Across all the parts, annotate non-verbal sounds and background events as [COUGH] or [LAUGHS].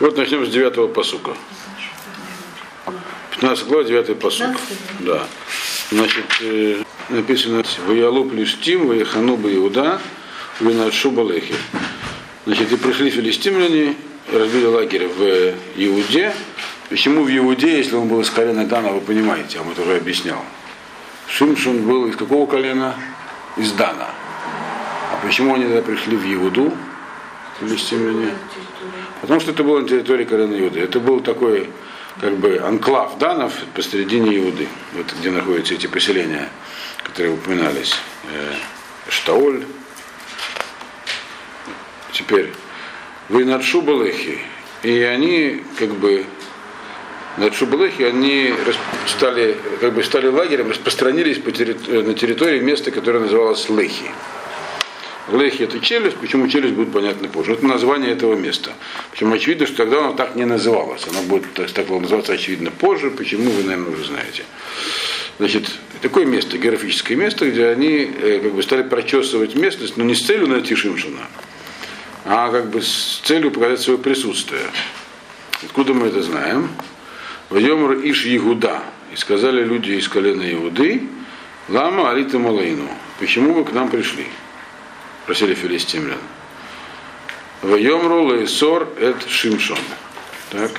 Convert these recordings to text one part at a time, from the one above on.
Вот начнем с девятого посука. 15 глава, 9 посук. Да. Значит, э, написано «Ваялу плюштим, ваяхану Иуда, винашу балехи». Значит, и пришли филистимляне, разбили лагерь в Иуде. Почему в Иуде, если он был из колена Дана, вы понимаете, я вам это уже объяснял. Шимшон был из какого колена? Из Дана. А почему они тогда пришли в Иуду, филистимляне? Потому что это было на территории колена Иуды. Это был такой как бы анклав данов посередине Иуды, вот где находятся эти поселения, которые упоминались. Э, Штаоль. Теперь вы над Шубалехи. И они как бы над Шубалехи они стали, как бы стали лагерем, распространились по территори- на территории места, которое называлось Лехи. Лехи это челюсть, почему челюсть будет понятно позже. Это название этого места. Причем очевидно, что тогда оно так не называлось. Оно будет так, так называться очевидно позже, почему вы, наверное, уже знаете. Значит, такое место, географическое место, где они э, как бы стали прочесывать местность, но не с целью найти Шимшина, а как бы с целью показать свое присутствие. Откуда мы это знаем? Вайомр Иш Ягуда. И сказали люди из колена Иуды, Лама Алита Малаину. Почему вы к нам пришли? Просили филистимлян. Вайомру Лейсор Эт Шимшон. Так.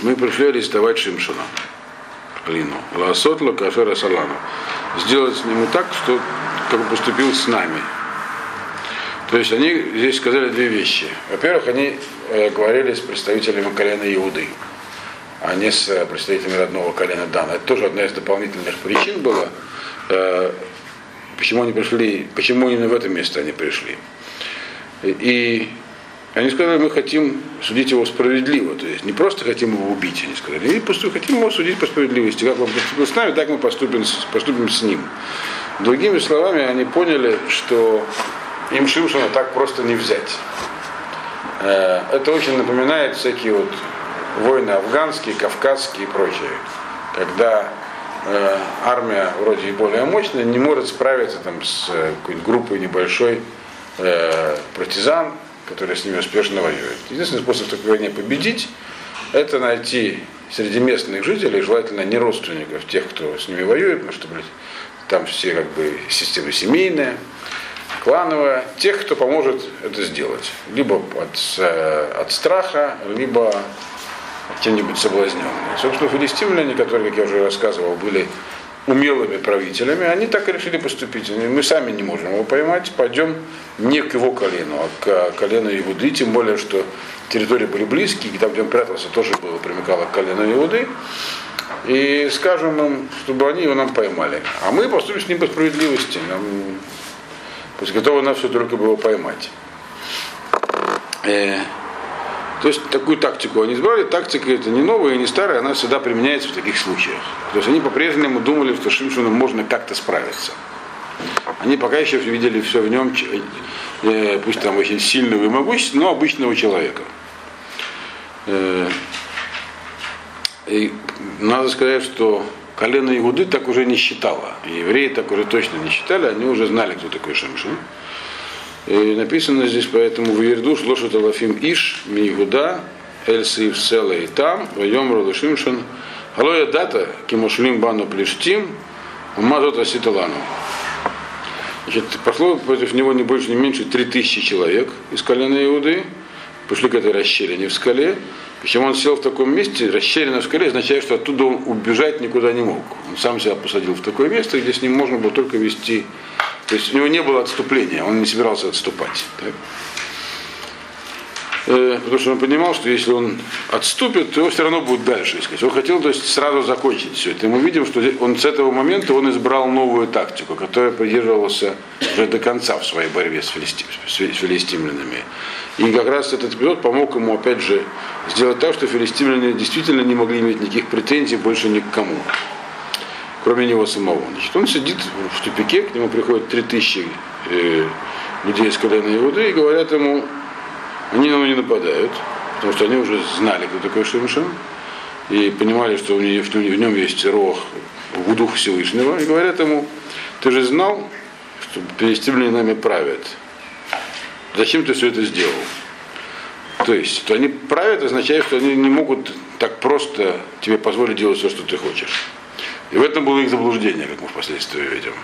Мы пришли арестовать Шимшона. Алину. Ласот Лакашера Салану. Сделать с ним так, что как бы поступил с нами. То есть они здесь сказали две вещи. Во-первых, они э, говорили с представителями колена Иуды, а не с э, представителями родного колена Дана. Это тоже одна из дополнительных причин была, э, почему они пришли, почему именно в это место они пришли. И они сказали, мы хотим судить его справедливо, то есть не просто хотим его убить, они сказали, и поступ, хотим его судить по справедливости. Как он поступил с нами, так мы поступим, поступим с ним. Другими словами, они поняли, что им Шимшина так просто не взять. Э, Это очень напоминает всякие вот войны афганские, кавказские и прочие, когда э, армия вроде и более мощная не может справиться там с э, какой-нибудь группой небольшой э, партизан, которые с ними успешно воюют. Единственный способ в такой войне победить, это найти среди местных жителей, желательно не родственников тех, кто с ними воюет, потому что блядь, там все как бы система семейная, клановая, тех, кто поможет это сделать. Либо от, э, от страха, либо кем-нибудь соблазненные. Собственно, филистимляне, которые, как я уже рассказывал, были умелыми правителями, они так и решили поступить. Мы сами не можем его поймать, пойдем не к его колену, а к колену Иуды, тем более, что территории были близкие, и там, где он прятался, тоже было примыкало к колену Иуды. И скажем им, чтобы они его нам поймали. А мы поступим с ним по справедливости. Нам, пусть готовы на все только бы его поймать. То есть такую тактику они избрали. Тактика это не новая и не старая, она всегда применяется в таких случаях. То есть они по-прежнему думали, что с Шимшином можно как-то справиться. Они пока еще видели все в нем, э, пусть там очень сильного и могущественного, но обычного человека. Э, и надо сказать, что колено Игуды так уже не считало. И евреи так уже точно не считали, они уже знали, кто такой Шимшин. И написано здесь, поэтому в Ерду шлошет Алафим Иш, Миигуда, Эль Сиив Села и там, Вайом Ролышимшин, Алоя Дата, Кимошлим Бану Плештим, Умазот Аситалану. Значит, пошло против него не больше, не меньше 3000 человек из колена Иуды, пошли к этой расщелине в скале. Причем он сел в таком месте, расщелина в скале означает, что оттуда он убежать никуда не мог. Он сам себя посадил в такое место, где с ним можно было только вести. То есть у него не было отступления, он не собирался отступать. так. Э, Потому что он понимал, что если он отступит, то его все равно будут дальше искать. Он хотел то есть, сразу закончить все это. И мы видим, что он с этого момента он избрал новую тактику, которая придерживался уже до конца в своей борьбе с, филисти- с филистимлянами. И как раз этот эпизод помог ему, опять же, сделать так, что филистимляне действительно не могли иметь никаких претензий больше ни к кому, кроме него самого. Значит, он сидит в тупике, к нему приходят 3000 э, людей из колена Иуды и говорят ему, они на него не нападают, потому что они уже знали, кто такой Шимшин, и понимали, что у него, в нем есть рог, в дух Всевышнего, и говорят ему, ты же знал, что филистимляне нами правят. Зачем ты все это сделал? То есть, то они правят, означает, что они не могут так просто тебе позволить делать все, что ты хочешь. И в этом было их заблуждение, как мы впоследствии видим.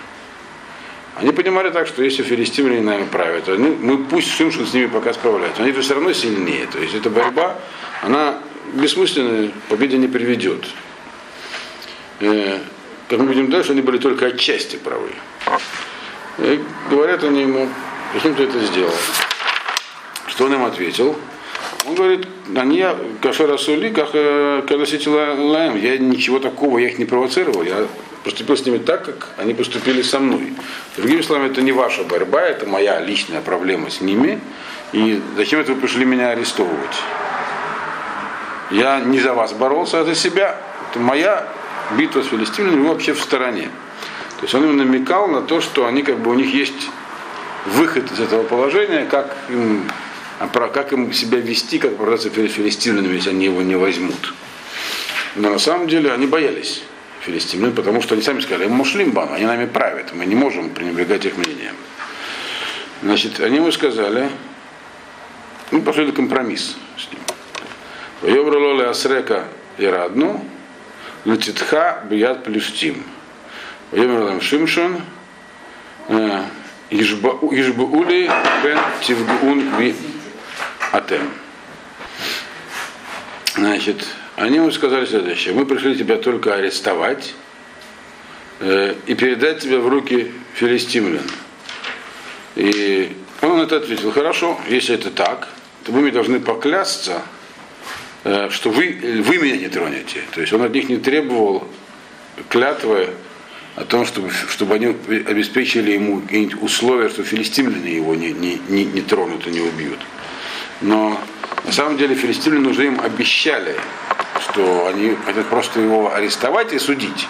Они понимали так, что если филистимляне нами правят, они, мы пусть Шимшин с ними пока справляются, они все равно сильнее. То есть эта борьба, она бессмысленная, победе не приведет. Э, как мы видим дальше, они были только отчасти правы. И говорят они ему, зачем ты это сделал? Что он им ответил? Он говорит, они кашера сули, как э, лаем, я ничего такого, я их не провоцировал, я поступил с ними так, как они поступили со мной. Другими словами, это не ваша борьба, это моя личная проблема с ними. И зачем это вы пришли меня арестовывать? Я не за вас боролся, а за себя. Это моя битва с филистимлянами вообще в стороне. То есть он им намекал на то, что они как бы у них есть выход из этого положения, как им а про как им себя вести, как оправдаться перед филистимлянами, если они его не возьмут. Но на самом деле они боялись филистимлян, потому что они сами сказали, мы шлимбан, они нами правят, мы не можем пренебрегать их мнением. Значит, они ему сказали, мы пошли на компромисс с ним. Воеврололе Асрека и Радну, Летитха Бият Плюстим. Воевролем Шимшон, э, Ишбаули Бен Тивгун Атем. Значит, они ему сказали следующее. Мы пришли тебя только арестовать э, и передать тебя в руки филистимлян. И он это ответил, хорошо, если это так, то вы мне должны поклясться, э, что вы, вы меня не тронете. То есть он от них не требовал клятвы о том, чтобы, чтобы они обеспечили ему какие-нибудь условия, что филистимляне его не, не, не, не тронут и не убьют. Но на самом деле филистимляне уже им обещали, что они хотят просто его арестовать и судить.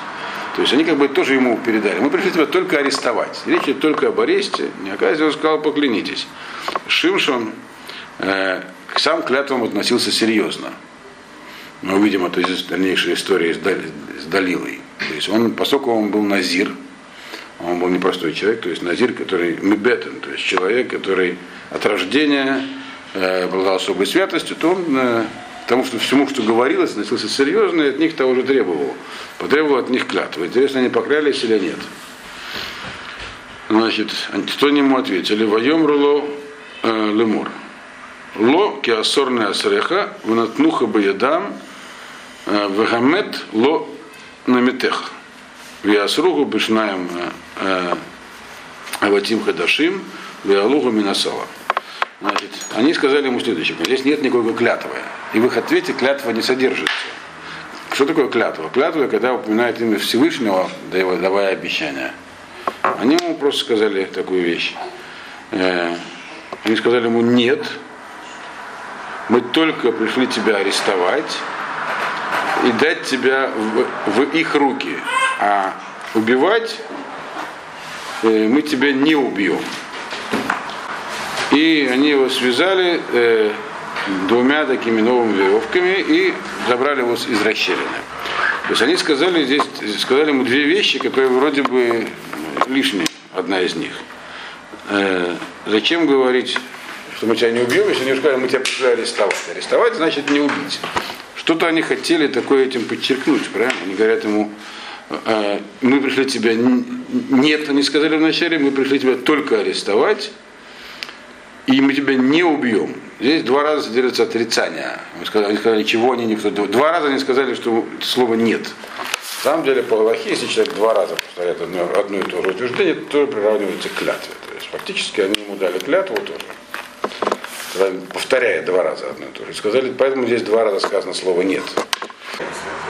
То есть они как бы тоже ему передали. Мы пришли тебя только арестовать. Речь идет только об аресте. Не оказывается, он сказал, поклянитесь. Шимшон э, сам клятвам относился серьезно. Мы увидим это из дальнейшей истории с, Дали, с Далилой. То есть он, поскольку он был назир, он был непростой человек, то есть назир, который мебетен, то есть человек, который от рождения обладал особой святостью, то он э, тому, что всему, что говорилось, относился серьезно, и от них того же требовал. Потребовал от них клятвы. Интересно, они поклялись или нет. Значит, что ему ответили? Воем руло э, лемур. Ло киасорная асреха, внатнуха баядам, э, вегамет ло намитех. Виасругу бишнаем э, э, аватим хадашим, виалугу минасала. Значит, они сказали ему следующее. Здесь нет никакой клятвы. И в их ответе клятва не содержится. Что такое клятва? Клятва, когда упоминает имя Всевышнего, давая обещания. Они ему просто сказали такую вещь. Э, они сказали ему, нет, мы только пришли тебя арестовать и дать тебя в, в их руки. А убивать э, мы тебя не убьем. И они его связали э, двумя такими новыми веревками и забрали его из расщелины. То есть они сказали здесь, сказали ему две вещи, которые вроде бы лишние, одна из них. Э, зачем говорить, что мы тебя не убьем, если они сказали, мы тебя пришли арестовать. Арестовать значит не убить. Что-то они хотели такое этим подчеркнуть, правильно? Они говорят ему, э, мы пришли тебя, нет, они сказали вначале, мы пришли тебя только арестовать, и мы тебя не убьем. Здесь два раза содержится отрицание. Они сказали, они сказали, чего они никто. Два раза они сказали, что слова нет. На самом деле, по Галахе, если человек два раза повторяет одно, одно и то же утверждение, то тоже приравнивается к клятве. То есть фактически они ему дали клятву тоже. Повторяя два раза одно и то же. Сказали, поэтому здесь два раза сказано слово нет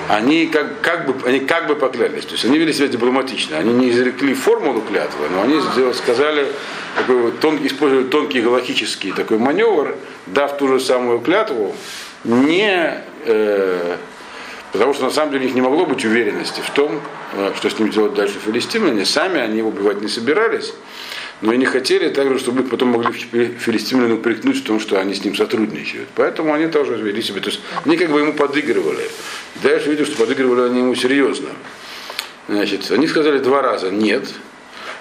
они как, как, бы, они как бы поклялись. То есть они вели себя дипломатично. Они не изрекли формулу клятвы, но они сказали, такой, тон, использовали тонкий галактический такой маневр, дав ту же самую клятву, не э, потому что на самом деле у них не могло быть уверенности в том, э, что с ним делать дальше филистимляне. Сами они убивать не собирались. Но и не хотели также, чтобы их потом могли филистимляне упрекнуть в том, что они с ним сотрудничают. Поэтому они тоже вели себя. То есть они как бы ему подыгрывали. Дальше видел, что подыгрывали они ему серьезно. Значит, они сказали два раза нет.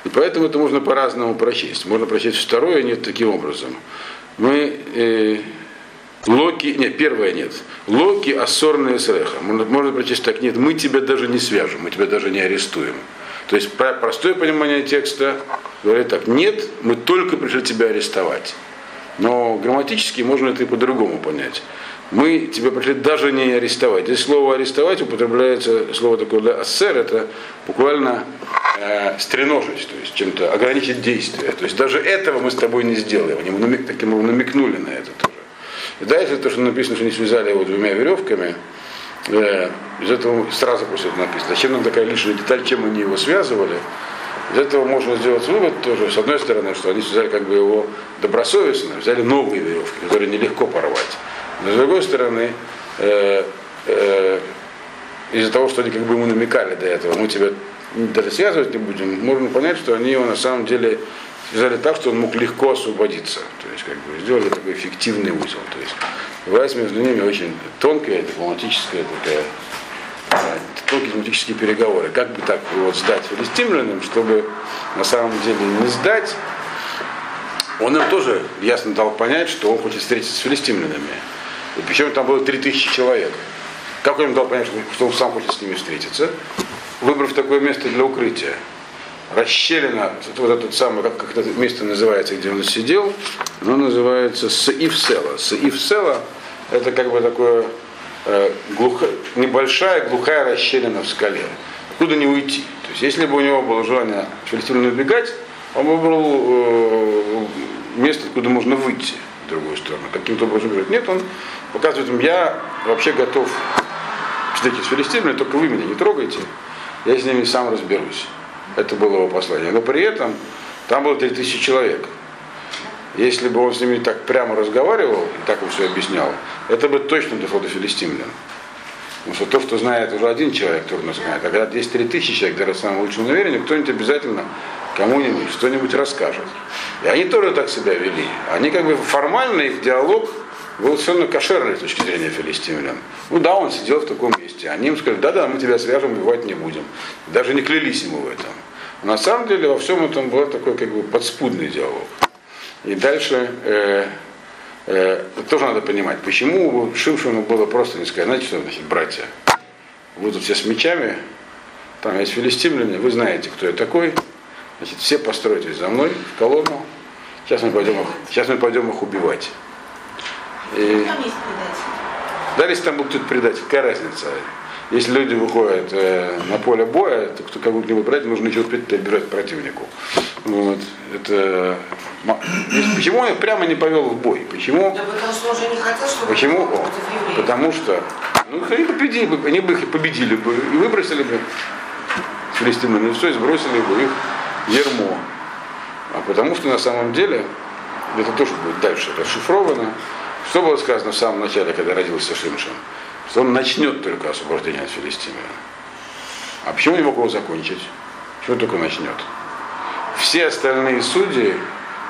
И поэтому это можно по-разному прочесть. Можно прочесть второе нет таким образом. Мы, э, Локи, нет, первое нет. Локи ассорные среха. Можно, можно прочесть так, нет, мы тебя даже не свяжем, мы тебя даже не арестуем. То есть простое понимание текста говорит так, нет, мы только пришли тебя арестовать. Но грамматически можно это и по-другому понять. Мы тебя пришли даже не арестовать. Здесь слово арестовать употребляется слово такое для ассер, это буквально э, стреножить, то есть чем-то ограничить действие. То есть даже этого мы с тобой не сделали. Они намек, таким намекнули на это тоже. И дальше то, что написано, что они связали его двумя веревками, э, из этого сразу после этого написано. Зачем нам такая лишняя деталь, чем они его связывали? Из этого можно сделать вывод тоже, с одной стороны, что они связали как бы его добросовестно, взяли новые веревки, которые нелегко порвать. Но с другой стороны, э, э, из-за того, что они как бы ему намекали до этого, мы тебя даже связывать не будем, можно понять, что они его на самом деле связали так, что он мог легко освободиться. То есть как бы сделали такой эффективный узел. То есть власть между ними очень тонкая, дипломатическая такая, э, тонкие дипломатические переговоры. Как бы так его сдать филистимлянам, чтобы на самом деле не сдать, он им тоже ясно дал понять, что он хочет встретиться с филистимлянами. И причем там было 3000 человек. Как он им дал понять, что он сам хочет с ними встретиться? Выбрав такое место для укрытия. Расщелина, вот это самое, как, как это место называется, где он сидел, оно называется Саифсела. Саифсела это как бы такое э, глухо, небольшая глухая расщелина в скале. Откуда не уйти. То есть если бы у него было желание филистимлян убегать, он выбрал э, место, откуда можно выйти в другую сторону. Каким-то образом говорит, нет, он показывает им, я вообще готов встретить с филистимлями, только вы меня не трогайте, я с ними сам разберусь. Это было его послание. Но при этом там было 3000 человек. Если бы он с ними так прямо разговаривал, и так он все объяснял, это бы точно дошло до филистимлян. Потому что то, что знает уже один человек, трудно знает. А когда есть 3000 человек, даже самым лучшим намерением, кто-нибудь обязательно кому-нибудь что-нибудь расскажет. И они тоже так себя вели. Они как бы формально их диалог был совершенно кошерный с точки зрения филистимлян. Ну да, он сидел в таком месте. Они им сказали, да-да, мы тебя свяжем, убивать не будем. Даже не клялись ему в этом. На самом деле во всем этом был такой как бы подспудный диалог. И дальше э, э, тоже надо понимать, почему Шимшину было просто не сказать, знаете, что значит братья? Будут все с мечами, там есть филистимляне, вы знаете, кто я такой, значит, все постройтесь за мной в колонну, сейчас мы пойдем их, сейчас мы пойдем их убивать. И... Да, если там был кто-то предатель, какая разница? Если люди выходят э, на поле боя, то кто как будто выбирать, нужно ничего отбирать противнику. Вот. Это... Почему он прямо не повел в бой? Почему? Да потому что он же не хотел, чтобы Почему? Потому что ну, они победили бы, они бы их победили бы и выбросили бы филистимляне все и сбросили бы их ермо. А потому что на самом деле, это тоже будет дальше расшифровано, что было сказано в самом начале, когда родился Шимшин? Что он начнет только освобождение от Филистимлян. А почему не мог его закончить? Почему только начнет? Все остальные судьи,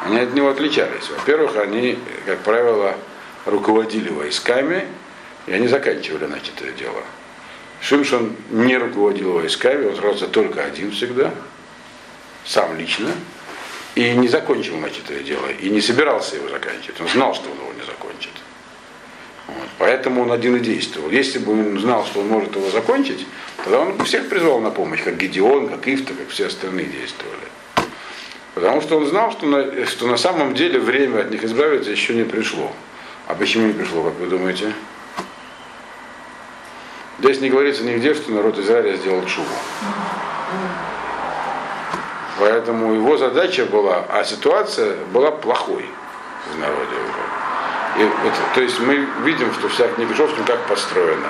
они от него отличались. Во-первых, они, как правило, руководили войсками, и они заканчивали начатое дело. Шимшин не руководил войсками, он сразу только один всегда, сам лично, и не закончил начатое дело, и не собирался его заканчивать. Он знал, что он его не закончит. Вот. Поэтому он один и действовал. Если бы он знал, что он может его закончить, тогда он бы всех призвал на помощь, как Гедеон, как Ифта, как все остальные действовали. Потому что он знал, что на, что на самом деле время от них избавиться еще не пришло. А почему не пришло, как вы думаете? Здесь не говорится нигде, что народ Израиля сделал чуву. Поэтому его задача была, а ситуация была плохой в народе уже. И вот, то есть мы видим, что вся книга как построена.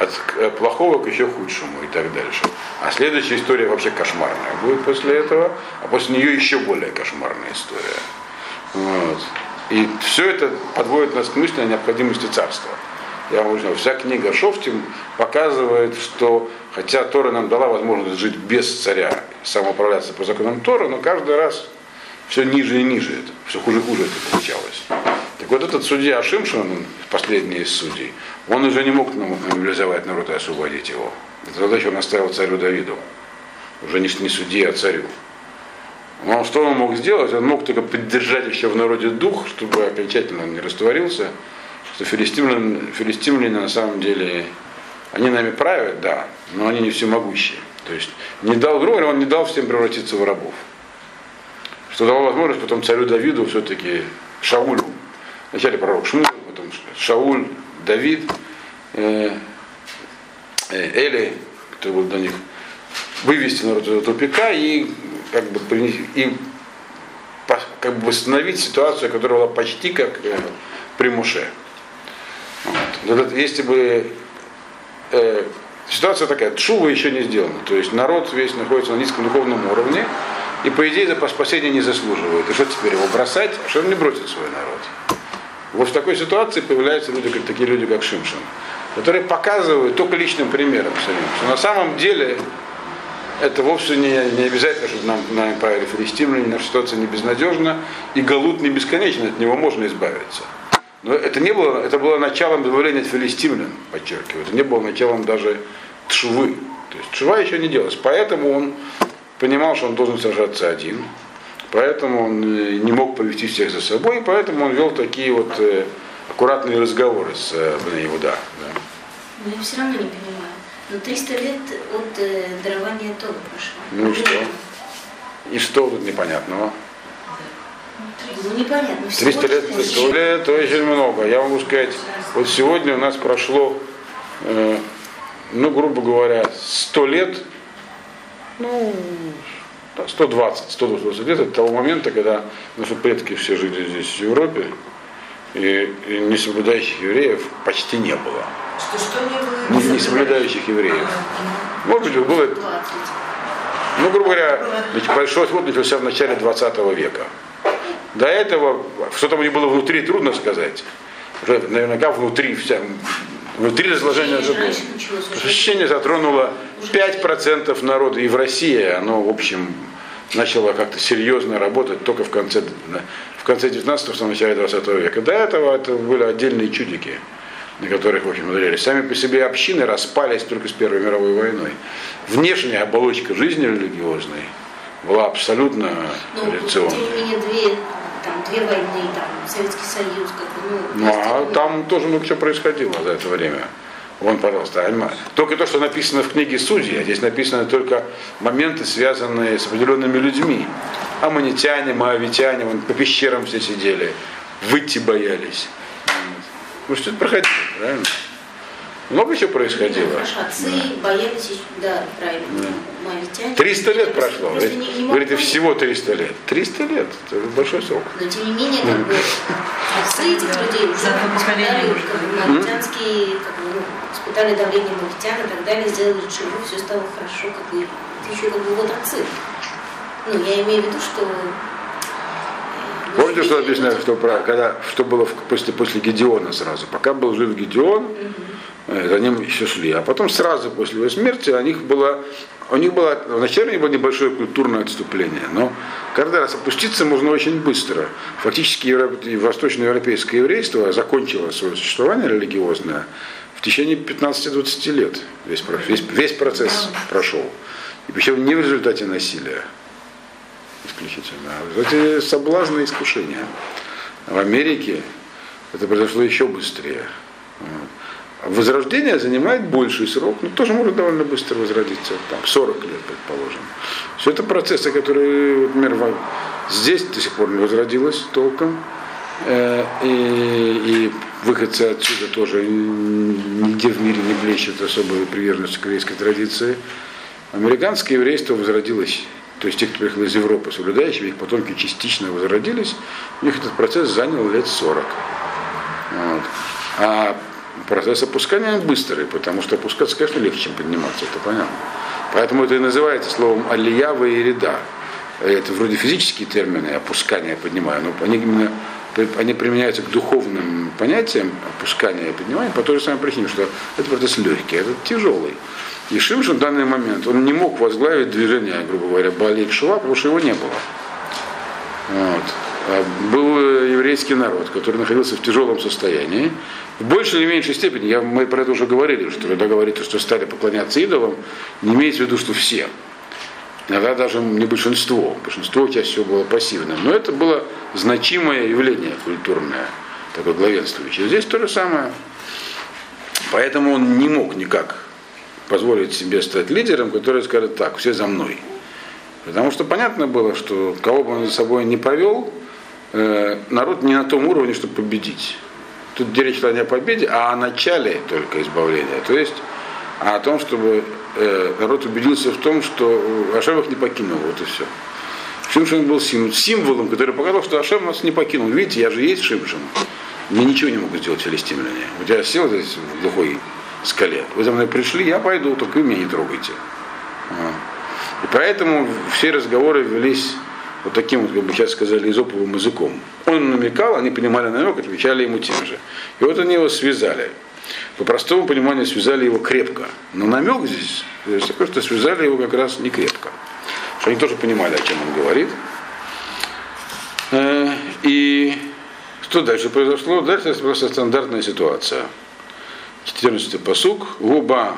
От э, плохого к еще худшему и так дальше. А следующая история вообще кошмарная будет после этого, а после нее еще более кошмарная история. Вот. И все это подводит нас к мысли о необходимости царства. Я вам говорю, вся книга Шофтим показывает, что хотя Тора нам дала возможность жить без царя, самоуправляться по законам Тора, но каждый раз все ниже и ниже это, все хуже и хуже это получалось. Так вот этот судья Шимшин, последний из судей, он уже не мог мобилизовать народ и освободить его. Эту задачу он оставил царю Давиду. Уже не, не судье, а царю. Но что он мог сделать? Он мог только поддержать еще в народе дух, чтобы окончательно он не растворился, что филистимляне, филистимляне на самом деле, они нами правят, да, но они не всемогущие. То есть не дал, говоря, он не дал всем превратиться в рабов. Что дало возможность потом царю Давиду все-таки Шаулю, вначале пророк Шмуль, потом Шауль, Давид, э, э, Эли, который был до них, вывести народ из тупика и как бы и как бы восстановить ситуацию, которая была почти как э, при Муше. Вот. Если бы э, ситуация такая, Шува еще не сделана, то есть народ весь находится на низком духовном уровне, и по идее за спасения не заслуживает. И что теперь его бросать? А что он не бросит свой народ? Вот в такой ситуации появляются люди, как, такие люди, как Шимшин, которые показывают только личным примером что на самом деле это вовсе не, не обязательно, чтобы нам, нами правили филистимляне, наша ситуация не безнадежна, и Галут не бесконечен, от него можно избавиться. Но это не было, это было началом избавления от филистимлян, подчеркиваю. Это не было началом даже тшувы. То есть тшува еще не делалась. Поэтому он понимал, что он должен сражаться один. Поэтому он э, не мог повести всех за собой, и поэтому он вел такие вот э, аккуратные разговоры с э, Иуда. Да. Но я все равно не понимаю. Но 300 лет от э, дарования Тора прошло. Ну и что? И что тут непонятного? Ну, непонятно. 300 лет, 100 лет, это очень много. Я могу сказать, вот сегодня у нас прошло, э, ну, грубо говоря, 100 лет, ну, 120, 120 лет от того момента, когда наши предки все жили здесь, в Европе, и, и несоблюдающих евреев почти не было. Что, что не было? Не, не соблюдающих евреев. Может быть, было, ну, грубо говоря, большой отвод начался в начале 20 века. До этого, что там у них было внутри, трудно сказать. Уже наверняка внутри вся, внутри разложения уже было. Ощущение затронуло 5% народа, и в России оно, в общем, начало как-то серьезно работать только в конце, в конце 19-го, в начале 20 века. До этого это были отдельные чудики, на которых, в общем, ударили. Сами по себе общины распались только с Первой мировой войной. Внешняя оболочка жизни религиозной была абсолютно ну, реакционной. Тем не менее, две там две войны, там Советский Союз, как бы, ну, ну а там тоже много чего происходило за это время. Вон, пожалуйста, только то, что написано в книге Судьи, а здесь написаны только моменты, связанные с определенными людьми. Аманитяне, моавитяне, вон по пещерам все сидели, выйти боялись. Ну что это проходило, правильно? Много чего происходило. Хорошо, отцы боялись, да, правильно. Да. 300 лет прошло. Говорит, не, не говорите, всего 300 лет. 300 лет, это большой срок. Но тем не менее, как бы, отцы этих людей уже испытали мавитянские, как бы, ну, испытали давление мавитян и так далее, сделали чего, все стало хорошо, как бы, это еще как бы вот отцы. Ну, я имею в виду, что Помните, что написано, что, про, когда, что было после, после Гедеона сразу? Пока был жив Гедеон, Э, за ним еще шли. А потом сразу после его смерти у них было, у них было, вначале у них было небольшое культурное отступление, но каждый раз опуститься можно очень быстро. Фактически восточноевропейское еврейство закончило свое существование религиозное в течение 15-20 лет. Весь, весь, весь процесс прошел. И причем не в результате насилия исключительно, а в результате соблазна и искушения. В Америке это произошло еще быстрее. Возрождение занимает больший срок, но тоже может довольно быстро возродиться, там, 40 лет, предположим. Все это процессы, которые, например, здесь до сих пор не возродилось толком, э, и, и выходцы отсюда тоже нигде в мире не блещет особой приверженностью к еврейской традиции. Американское еврейство возродилось, то есть те, кто приехал из Европы, соблюдающие, их потомки частично возродились, у них этот процесс занял лет 40. Вот. А процесс опускания быстрый, потому что опускаться, конечно, легче, чем подниматься, это понятно. Поэтому это и называется словом алиява и ряда. Это вроде физические термины, опускания, поднимая, но они именно они применяются к духовным понятиям опускания и поднимания по той же самой причине, что это процесс легкий, это тяжелый. И Шимшин в данный момент, он не мог возглавить движение, грубо говоря, Балей Шува, потому что его не было. Вот. А был еврейский народ, который находился в тяжелом состоянии. В большей или меньшей степени, я, мы про это уже говорили, что когда говорите, что стали поклоняться идолам, не имеется в виду, что все. Иногда даже не большинство. Большинство чаще всего было пассивным. Но это было значимое явление культурное. такой главенствующий. Здесь то же самое. Поэтому он не мог никак позволить себе стать лидером, который скажет так, все за мной. Потому что понятно было, что кого бы он за собой не повел, э, народ не на том уровне, чтобы победить. Тут речь шла не о победе, а о начале только избавления. То есть о том, чтобы э, народ убедился в том, что Ашем их не покинул, вот и все. Шимшин был символом, который показал, что Ашем нас не покинул. Видите, я же есть Шимшин. Мне ничего не могут сделать филистимляне. Вот я сел здесь в глухой скале. Вы за мной пришли, я пойду, только вы меня не трогайте. И поэтому все разговоры велись вот таким как бы сейчас сказали, изоповым языком. Он намекал, они понимали намек, отвечали ему тем же. И вот они его связали. По простому пониманию связали его крепко. Но намек здесь, здесь такой, что связали его как раз не крепко. Что они тоже понимали, о чем он говорит. Э, и что дальше произошло? Дальше просто стандартная ситуация. 14 посук. Губа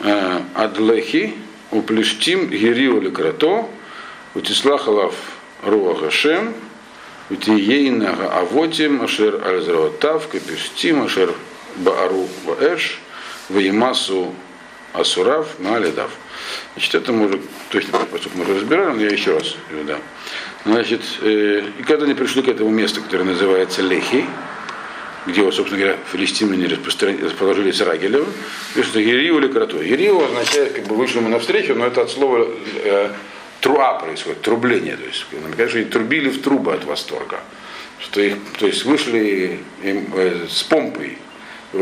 э, адлехи уплештим гириу лекрато утислахалав руах Хашем Витиейнага авотим ашер альзраотав капюстим ашер баару ваэш ваимасу асурав маалидав. Значит, это мы уже, точно мы уже разбирали, но я еще раз да. Значит, э, и когда они пришли к этому месту, которое называется Лехи, где, собственно говоря, филистимляне расположились Рагелевым, пишут, Ериу или Крато. Ериу означает, как бы вышли ему навстречу, но это от слова э, труа происходит, трубление. То есть, конечно, они трубили в трубы от восторга. Что их, то есть вышли им, э, с помпой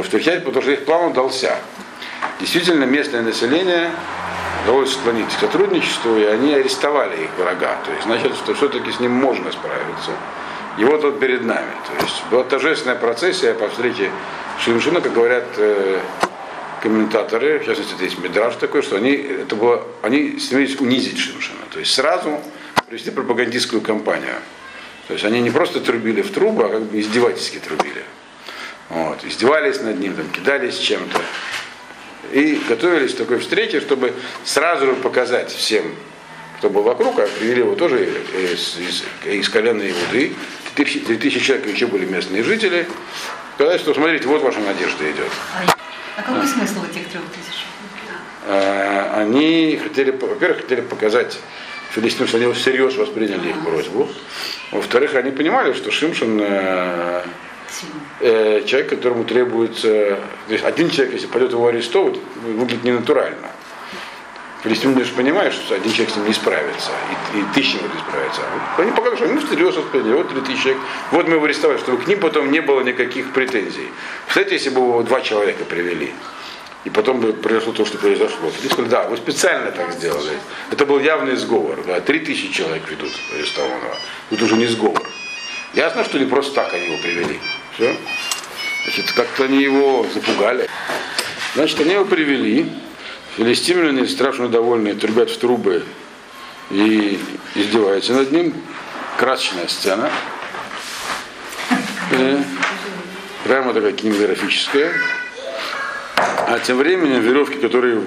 встречать, потому что их план удался. Действительно, местное население удалось склонить к сотрудничеству, и они арестовали их врага. То есть, значит, что все-таки с ним можно справиться. И вот он перед нами. То есть была торжественная процессия по встрече Шимшина, как говорят э, комментаторы, в частности, здесь Мидраж такой, что они, это было, они стремились унизить Шимшина. То есть сразу провести пропагандистскую кампанию. То есть они не просто трубили в трубу, а как бы издевательски трубили. Вот. Издевались над ним, там, кидались чем-то. И готовились к такой встрече, чтобы сразу же показать всем, кто был вокруг, а привели его тоже из, из, из коленной Иуды, 3000 человек еще были местные жители, сказать, что смотрите, вот ваша надежда идет. А какой смысл этих трех тысяч? А, они хотели, во-первых, хотели показать филистимлянам, что они всерьез восприняли их просьбу. Во-вторых, они понимали, что Шимшин э, э, человек, которому требуется... То есть один человек, если пойдет его арестовывать, выглядит ненатурально. Филистимляне же понимают, что один человек с ним не справится, и, и тысячи не справятся. Они показали, что они всерьез восприняли, вот три тысячи человек. Вот мы его арестовали, чтобы к ним потом не было никаких претензий. Кстати, если бы его два человека привели, и потом бы произошло то, что произошло. Они сказали, да, вы специально так сделали. Это был явный сговор. Да, три тысячи человек ведут арестованного. Тут уже не сговор. Ясно, что не просто так они его привели. Все. Значит, как-то они его запугали. Значит, они его привели. Филистимляне страшно довольные трубят в трубы и издеваются над ним. Красочная сцена. И э, прямо такая кинематографическая. А тем временем веревки, которые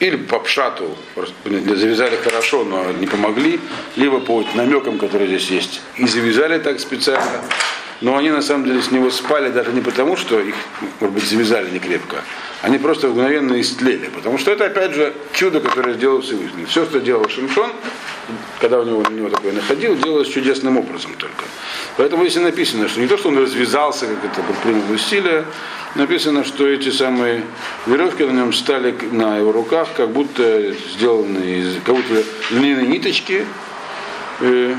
или по пшату завязали хорошо, но не помогли, либо по намекам, которые здесь есть, и завязали так специально, но они на самом деле с него спали даже не потому, что их, может быть, завязали не крепко, они просто мгновенно истлели, потому что это, опять же, чудо, которое сделал Всевышний. Все, что делал Шимшон, когда у него, у него такое находил, делалось чудесным образом только. Поэтому здесь написано, что не то, что он развязался, как это предпринял усилия, написано, что эти самые веревки на нем стали на его руках, как будто сделаны из как будто льняные ниточки, э,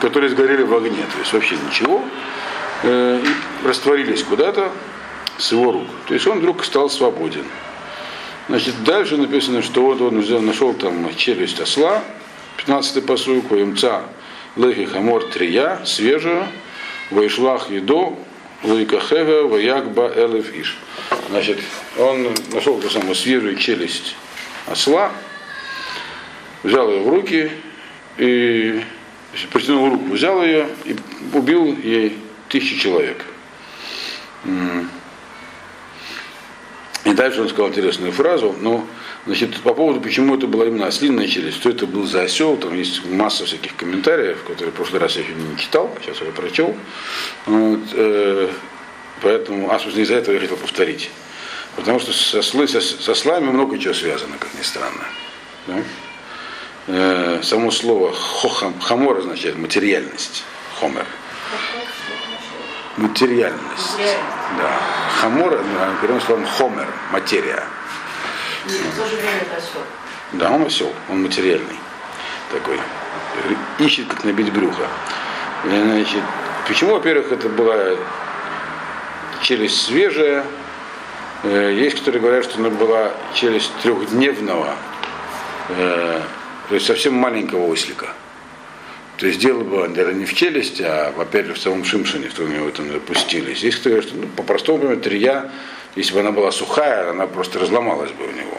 которые сгорели в огне, то есть вообще ничего, э, и растворились куда-то с его рук. То есть он вдруг стал свободен. Значит, дальше написано, что вот он взял, нашел там челюсть осла, 15-й посук, воемца лехи хамор трия, свежую, вайшлах едо, Луикахега, Ваякба, Элев Иш. Значит, он нашел ту самую свежую челюсть осла, взял ее в руки и протянул руку, взял ее и убил ей тысячи человек. И дальше он сказал интересную фразу, ну, значит, по поводу, почему это была именно ослиная челюсть, что это был за осел, там есть масса всяких комментариев, которые в прошлый раз я еще не читал, сейчас я прочел. Вот, э, поэтому, а, собственно, из-за этого я хотел повторить. Потому что со, со, со слами много чего связано, как ни странно. Да? Э, само слово хохам, хамор означает материальность. Хомер. Материальность. Да. Хамор, первым словом хомер, материя. Да, он осел, он материальный такой. Ищет, как набить брюхо. Значит, почему, во-первых, это была челюсть свежая, Э, есть, которые говорят, что она была челюсть трехдневного, э, то есть совсем маленького ослика. То есть дело было, наверное, не в челюсти, а, же, в самом Шимшине, в него это запустились. Есть, кто говорит, что ну, по-простому, например, трия, если бы она была сухая, она просто разломалась бы у него.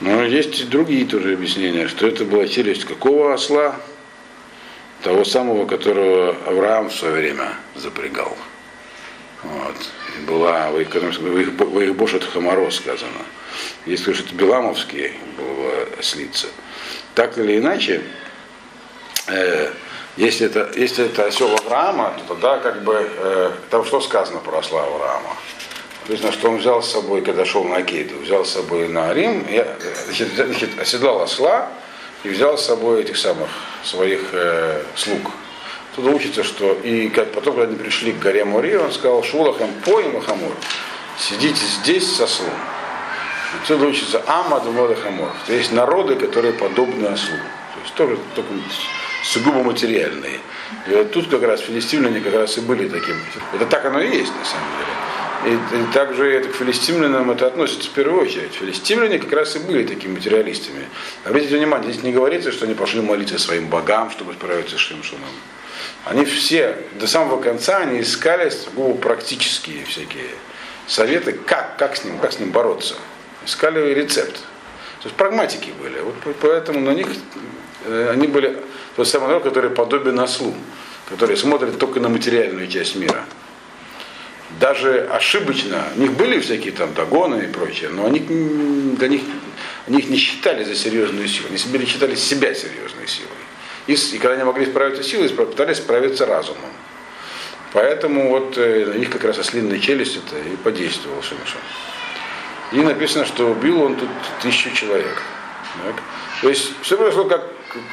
Но есть другие тоже объяснения, что это была челюсть какого осла? Того самого, которого Авраам в свое время запрягал. Вот. Была в их Бошет Хамаро сказано. Если уж это Беламовский был ослица. Так или иначе, э, если, это, если это осел Авраама, то тогда как бы э, там что сказано про осла Авраама? Написано, что он взял с собой, когда шел на Кейду, взял с собой на Рим, я, значит, оседлал осла и взял с собой этих самых своих э, слуг, Туда учится, что и как потом, когда они пришли к горе Мори, он сказал, Шулахам поим Хамор, сидите здесь со слом. Отсюда учится Амад Хамор. То есть народы, которые подобны ослу. То есть тоже только сугубо материальные. И вот тут как раз филистимляне как раз и были таким. Это так оно и есть на самом деле. И, и также это к филистимлянам это относится в первую очередь. Филистимляне как раз и были такими материалистами. Обратите внимание, здесь не говорится, что они пошли молиться своим богам, чтобы справиться с Шимшуном. Они все, до самого конца, они искали ну, практические всякие советы, как, как, с ним, как с ним бороться. Искали рецепт. То есть прагматики были. Вот поэтому на них э, они были тот самый народ, который подобен ослу, который смотрит только на материальную часть мира. Даже ошибочно, у них были всякие там догоны и прочее, но они, для них, они их не считали за серьезную силу, они себе считали себя серьезной силой. И, и когда они могли справиться силой, пытались справиться разумом. Поэтому вот э, на них как раз ослинная челюсть это и подействовал Шимшон. И написано, что убил он тут тысячу человек. Так? То есть все произошло как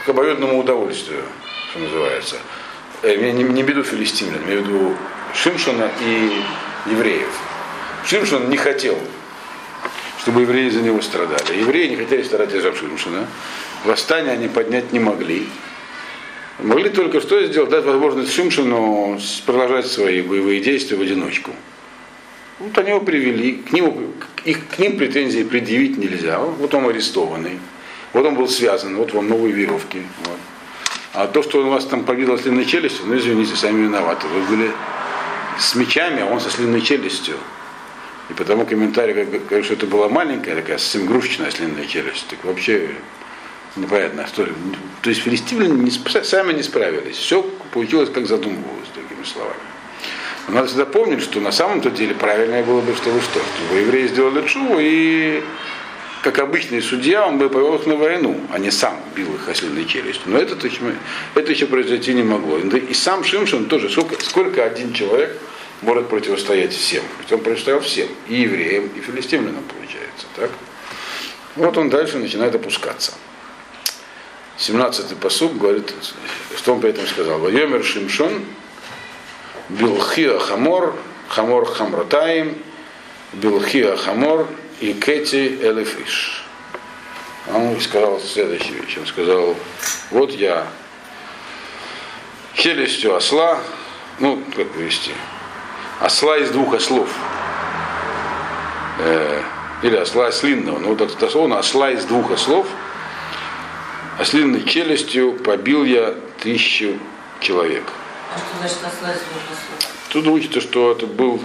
к обоюдному удовольствию, что называется. Я не, не веду филистимлян, я веду Шимшона и евреев. Шимшон не хотел, чтобы евреи за него страдали. Евреи не хотели страдать из-за Шимшона. Восстание они поднять не могли. Могли только что сделать, дать возможность Шимшину продолжать свои боевые действия в одиночку. Вот они его привели, к, нему, их, к ним претензии предъявить нельзя. Вот он арестованный, вот он был связан, вот вам новые веревки. Вот. А то, что он вас там побил слинной челюстью, ну извините, сами виноваты. Вы были с мечами, а он со слинной челюстью. И потому комментарий говорит, что это была маленькая такая совсем игрушечная слинная челюсть. Так вообще непонятная история. То есть филистимляне не, сами не справились. Все получилось, как задумывалось, другими словами. Надо всегда помнить, что на самом-то деле правильное было бы, что вы что, чтобы евреи сделали чуву, и как обычный судья, он бы повел их на войну, а не сам бил их ослиной челюстью. Но это, это еще произойти не могло. И сам Шимшин тоже, сколько, сколько один человек может противостоять всем? Ведь он противостоял всем, и евреям, и филистимлянам, получается. Так? Вот он дальше начинает опускаться. 17-й посуд говорит, что он при этом сказал. Вайомер Шимшон, Билхиа Хамор, Хамор Хамротаим, Билхиа Хамор и Кети Элефиш. Он сказал следующую вещь. Он сказал, вот я челюстью осла, ну, как привести, осла из двух ослов. Э, или осла ослинного, ну, так дословно, осла из двух ослов – ослиной челюстью побил я тысячу человек. Тут учится, что это был,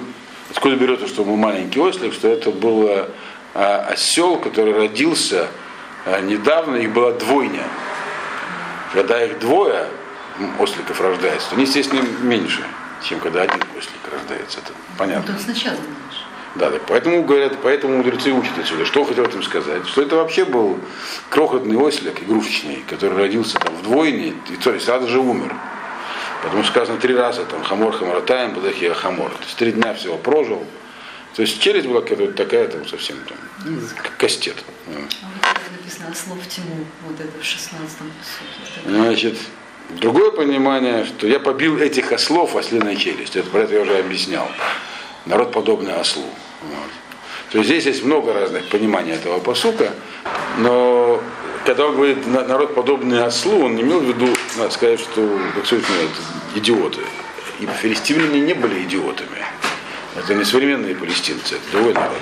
откуда берется, что был маленький ослик, что это был а, осел, который родился а, недавно, их была двойня. Когда их двое осликов рождается, то они, естественно, меньше, чем когда один ослик рождается. Это понятно. Ну, сначала меньше. Да, так поэтому говорят, поэтому мудрецы учат отсюда. Что хотел этим сказать? Что это вообще был крохотный ослик, игрушечный, который родился там в двойне, и то есть сразу же умер. Потому что сказано три раза, там, חמור חמורתיים, בלחי החמור. То есть три дня всего прожил. То есть челюсть была какая-то такая, там, совсем там, как кастет. А вот написано, слов тьму, вот это в 16-м Значит, другое понимание, что я побил этих ослов ослиной челюсть. Это про это я уже объяснял. Народ подобный ослу. Вот. То есть здесь есть много разных пониманий этого посука, но когда он говорит народ подобный ослу, он не имел в виду, надо сказать, что как это идиоты. И филистимляне не были идиотами. Это не современные палестинцы, это другой народ.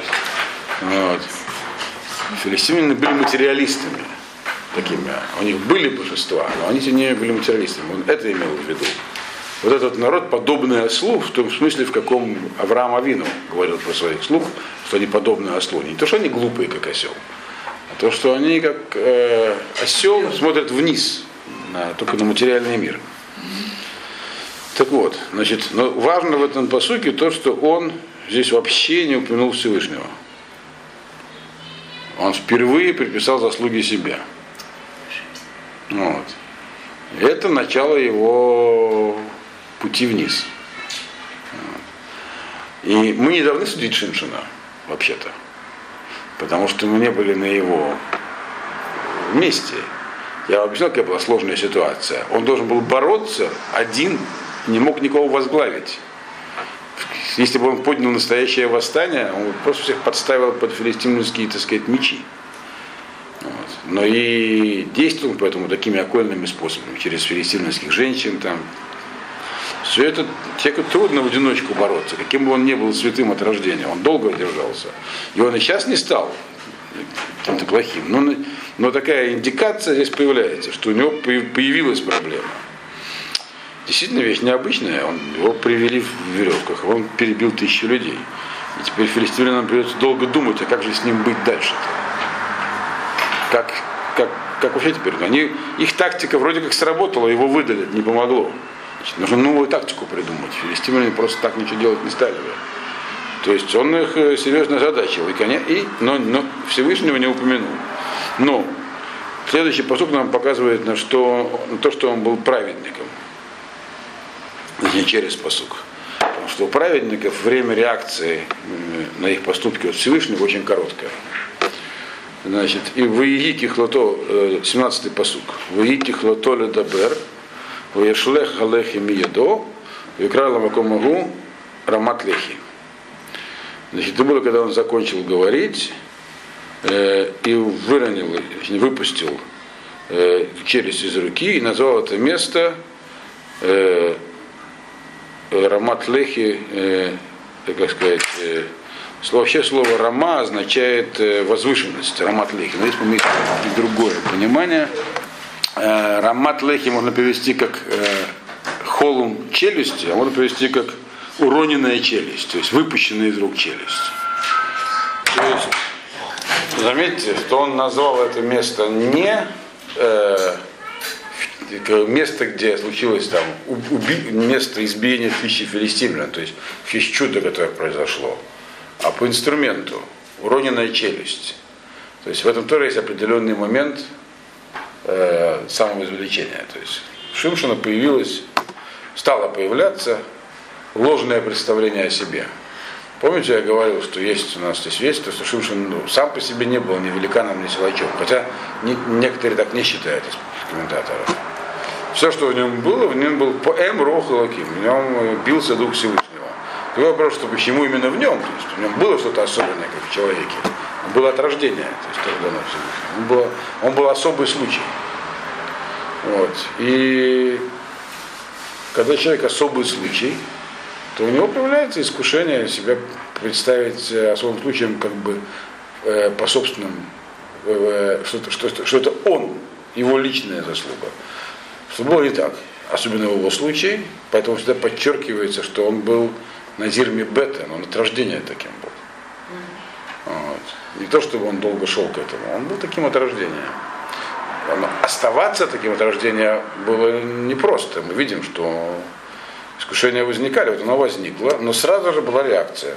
Вот. Филистимляне были материалистами такими. У них были божества, но они не были материалистами. Он это имел в виду вот этот народ подобный ослу, в том смысле, в каком Авраам Авину говорил про своих слуг, что они подобны ослу. Не то, что они глупые, как осел, а то, что они, как э, осел, смотрят вниз, на, только на материальный мир. Так вот, значит, но важно в этом посуке то, что он здесь вообще не упомянул Всевышнего. Он впервые приписал заслуги себе. Вот. Это начало его пути вниз. И мы не должны судить Шиншина, вообще-то. Потому что мы не были на его месте. Я вам объяснил, какая была сложная ситуация. Он должен был бороться один, не мог никого возглавить. Если бы он поднял настоящее восстание, он просто всех подставил под филистимские, так сказать, мечи. Вот. Но и действовал поэтому такими окольными способами, через филистимских женщин, там, все это человеку трудно в одиночку бороться, каким бы он ни был святым от рождения. Он долго держался. И он и сейчас не стал каким-то плохим. Но, но такая индикация здесь появляется, что у него появилась проблема. Действительно вещь необычная. Он, его привели в веревках, он перебил тысячи людей. И теперь филистимлянам придется долго думать, а как же с ним быть дальше-то? Как, как, как вообще теперь? Они, их тактика вроде как сработала, его выдали, не помогло. Значит, нужно новую тактику придумать. Филистимляне просто так ничего делать не стали бы. То есть он их э, серьезно озадачил, и, и, но, но Всевышнего не упомянул. Но следующий посуд нам показывает на, что, на то, что он был праведником. Не через посук. Потому что у праведников время реакции на их поступки от Всевышнего очень короткое. Значит, и в Иики Хлото, 17-й посук. В Иики Хлото Ледабер, Ваешлех Галехи Миедо, Викрала Макомагу Рамат Лехи. Значит, это было, когда он закончил говорить э, и выронил, выпустил э, челюсть из руки и назвал это место э, Рамат Лехи, э, как сказать, э, вообще слово Рама означает возвышенность, Рамат Лехи. Но мы есть другое понимание рамат лехи можно перевести как э, холум челюсти, а можно перевести как уроненная челюсть, то есть выпущенная из рук челюсть. То есть, заметьте, что он назвал это место не э, место, где случилось там уби, место избиения тысячи филистимлян, то есть в чуда, которое произошло, а по инструменту уроненная челюсть. То есть в этом тоже есть определенный момент, э, самоизвлечения. То есть у Шимшина появилось, стало появляться ложное представление о себе. Помните, я говорил, что есть у нас здесь свидетельство, что Шимшин ну, сам по себе не был ни великаном, ни силачом. Хотя не, некоторые так не считают из комментаторов. Все, что в нем было, в нем был по М Рох Лаким, в нем бился Дух Всевышнего. Другой вопрос, что почему именно в нем, то есть в нем было что-то особенное, как в человеке. Он был от рождения, то есть тоже. Он был, он был особый случай. Вот. И когда человек особый случай, то у него появляется искушение себя представить э, особым случаем как бы э, по собственным, э, что, что, что это он, его личная заслуга. Что было не так, особенно в его случае, поэтому всегда подчеркивается, что он был Назир Мибетен, он от рождения таким был. Не то, чтобы он долго шел к этому, он был таким от рождения оставаться таким от рождения было непросто. Мы видим, что искушения возникали, вот оно возникло, но сразу же была реакция.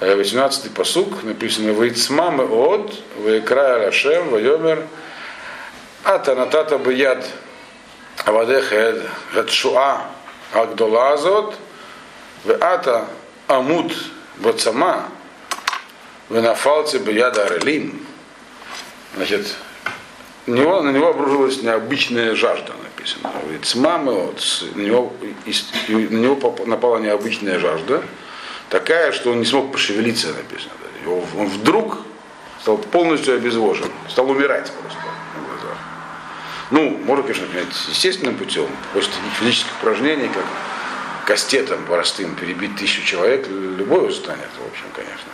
18-й посук написано «Вейцмам от, вейкрая Рашем, вайомер, ата натата бы яд авадех гадшуа агдолазот, веата амут бацама, венафалце бы яда арелим». Значит, на него, на него обружилась необычная жажда, написано. Цмамы, вот, на, него, на него напала необычная жажда, такая, что он не смог пошевелиться, написано. Его, он вдруг стал полностью обезвожен, стал умирать просто. Ну, можно, конечно, естественным путем, после физических упражнений, как кастетом простым перебить тысячу человек, любой устанет, в общем, конечно.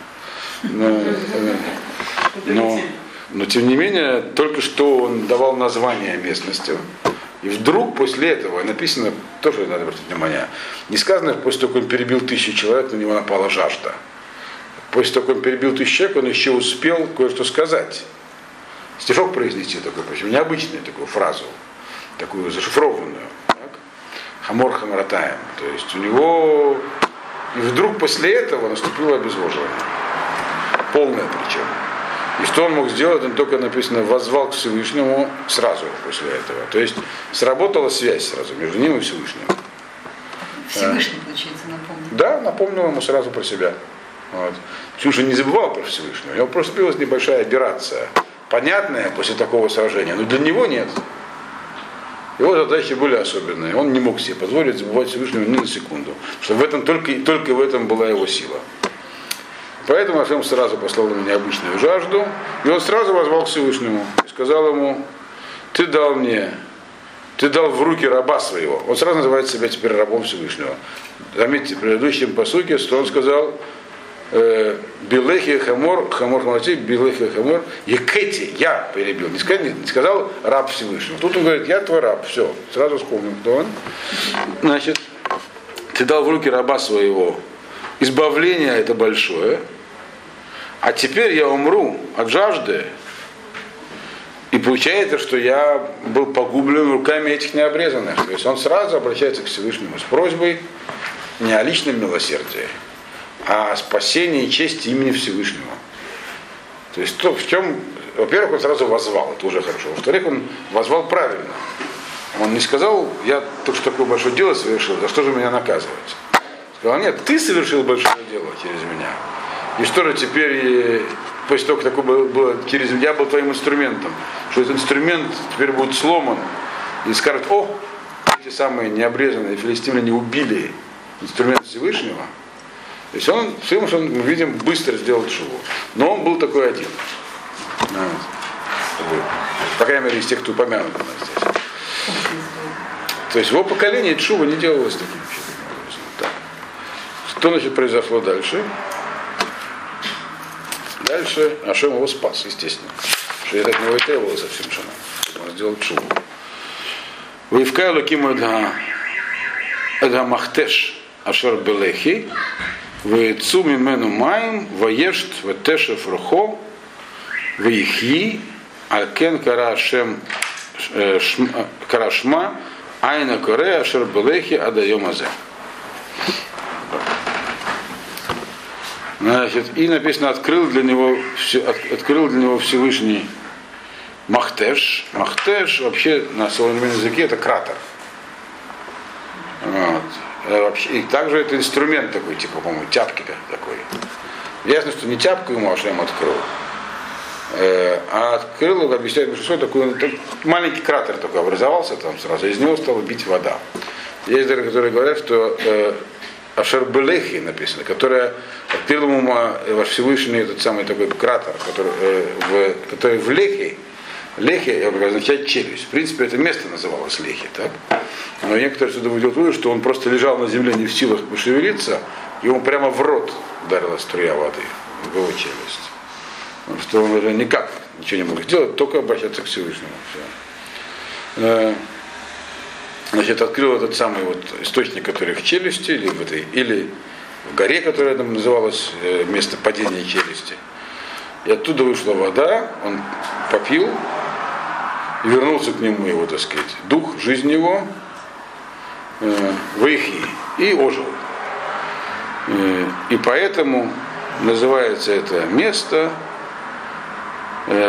Но, но, но тем не менее, только что он давал название местности. И вдруг после этого, написано, тоже надо обратить внимание, не сказано, после того, как он перебил тысячу человек, на него напала жажда. После того, как он перебил тысячу человек, он еще успел кое-что сказать. Стишок произнести такой, почему необычную такую фразу, такую зашифрованную. Так? Хамор хамаратаем. То есть у него... И вдруг после этого наступило обезвоживание. Полное причем. И что он мог сделать, он только написано, возвал к Всевышнему сразу после этого. То есть сработала связь сразу между ним и Всевышним. Всевышний, получается, напомнил. Да, напомнил ему сразу про себя. Вот. Чушь не забывал про Всевышнего. У него просто появилась небольшая операция. Понятная после такого сражения, но для него нет. Его задачи были особенные. Он не мог себе позволить забывать Всевышнего ни на секунду. Что в этом только, только в этом была его сила. Поэтому Ашем сразу послал ему необычную жажду, и он сразу возвал к Всевышнему и сказал ему, ты дал мне, ты дал в руки раба своего. Он сразу называет себя теперь рабом Всевышнего. Заметьте, в предыдущем посуке, что он сказал, э, Билехи Хамор, Хамор Хамати, Билехи Хамор, Екети, я перебил. Не сказал, не сказал раб Всевышнего. Тут он говорит, я твой раб, все, сразу вспомнил, кто он. Значит, ты дал в руки раба своего. Избавление это большое, а теперь я умру от жажды. И получается, что я был погублен руками этих необрезанных. То есть он сразу обращается к Всевышнему с просьбой не о личном милосердии, а о спасении чести имени Всевышнего. То есть то, в чем, во-первых, он сразу возвал, это уже хорошо. Во-вторых, он возвал правильно. Он не сказал, я только что такое большое дело совершил, за что же меня наказывать? Сказал, нет, ты совершил большое дело через меня. И что же теперь, после того, как такое было, было через я был твоим инструментом, что этот инструмент теперь будет сломан, и скажут, о, эти самые необрезанные филистимляне не убили инструмент Всевышнего. То есть он, всем, что мы видим, быстро сделал шуву. Но он был такой один. По крайней мере, из тех, кто упомянут у нас здесь. То есть его поколении Чува не делалось таким так. Что значит произошло дальше? Дальше Ашем его спас, естественно. Что это от него и требовалось совсем шана. Он сделал чубу. Вивка Лукиму Эдга Махтеш Ашер Белехи, Вейцу Мимену Маем, Ваешт Ветешев Рухо, Вейхи, Алькен Кара Ашем Карашма, Айна Коре Ашер Белехи Адайом Азе. Значит, и написано, открыл для него, открыл для него Всевышний Махтеш. Махтеш вообще на современном языке это кратер. Вот. И также это инструмент такой, типа, по-моему, тяпки такой. Ясно, что не тяпку ему Ашем открыл, а открыл, объясняет что такой маленький кратер такой образовался там сразу, из него стала бить вода. Есть которые говорят, что Ашербелехи написано, которая открыл ему ваш Всевышний этот самый такой кратер, который, э, в, который в Лехе, Лехе означает челюсть. В принципе, это место называлось Лехи, так? Но некоторые сюда выйдут вывод, что он просто лежал на земле не в силах пошевелиться, и ему прямо в рот ударила струя воды, в его челюсть. Потому что он уже никак ничего не мог сделать, только обращаться к Всевышнему. Все. Значит, открыл этот самый вот источник, который в челюсти, или в, этой, или в горе, которая там называлась э, место падения челюсти. И оттуда вышла вода, он попил, и вернулся к нему его, так сказать, дух, жизнь его, э, выехи, и ожил. Э, и поэтому называется это место,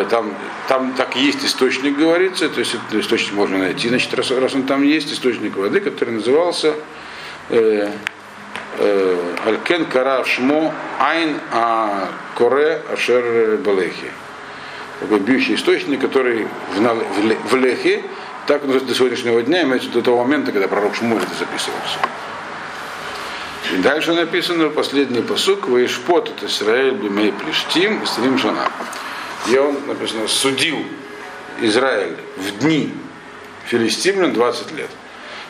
там, там так есть источник, говорится, то есть этот источник можно найти, значит, раз, раз он там есть, источник воды, который назывался э, э, Алькен Кара Шмо Айн А Коре Ашер Балехи. Такой бьющий источник, который в, в, Ле- в Лехе, так он до сегодняшнего дня, имеется до того момента, когда пророк Шмуль это записывался. И дальше написано последний посук, Ваишпот это Израиль Бимей Плештим, Стрим Жена. И он, написано, судил Израиль в дни филистимлян 20 лет.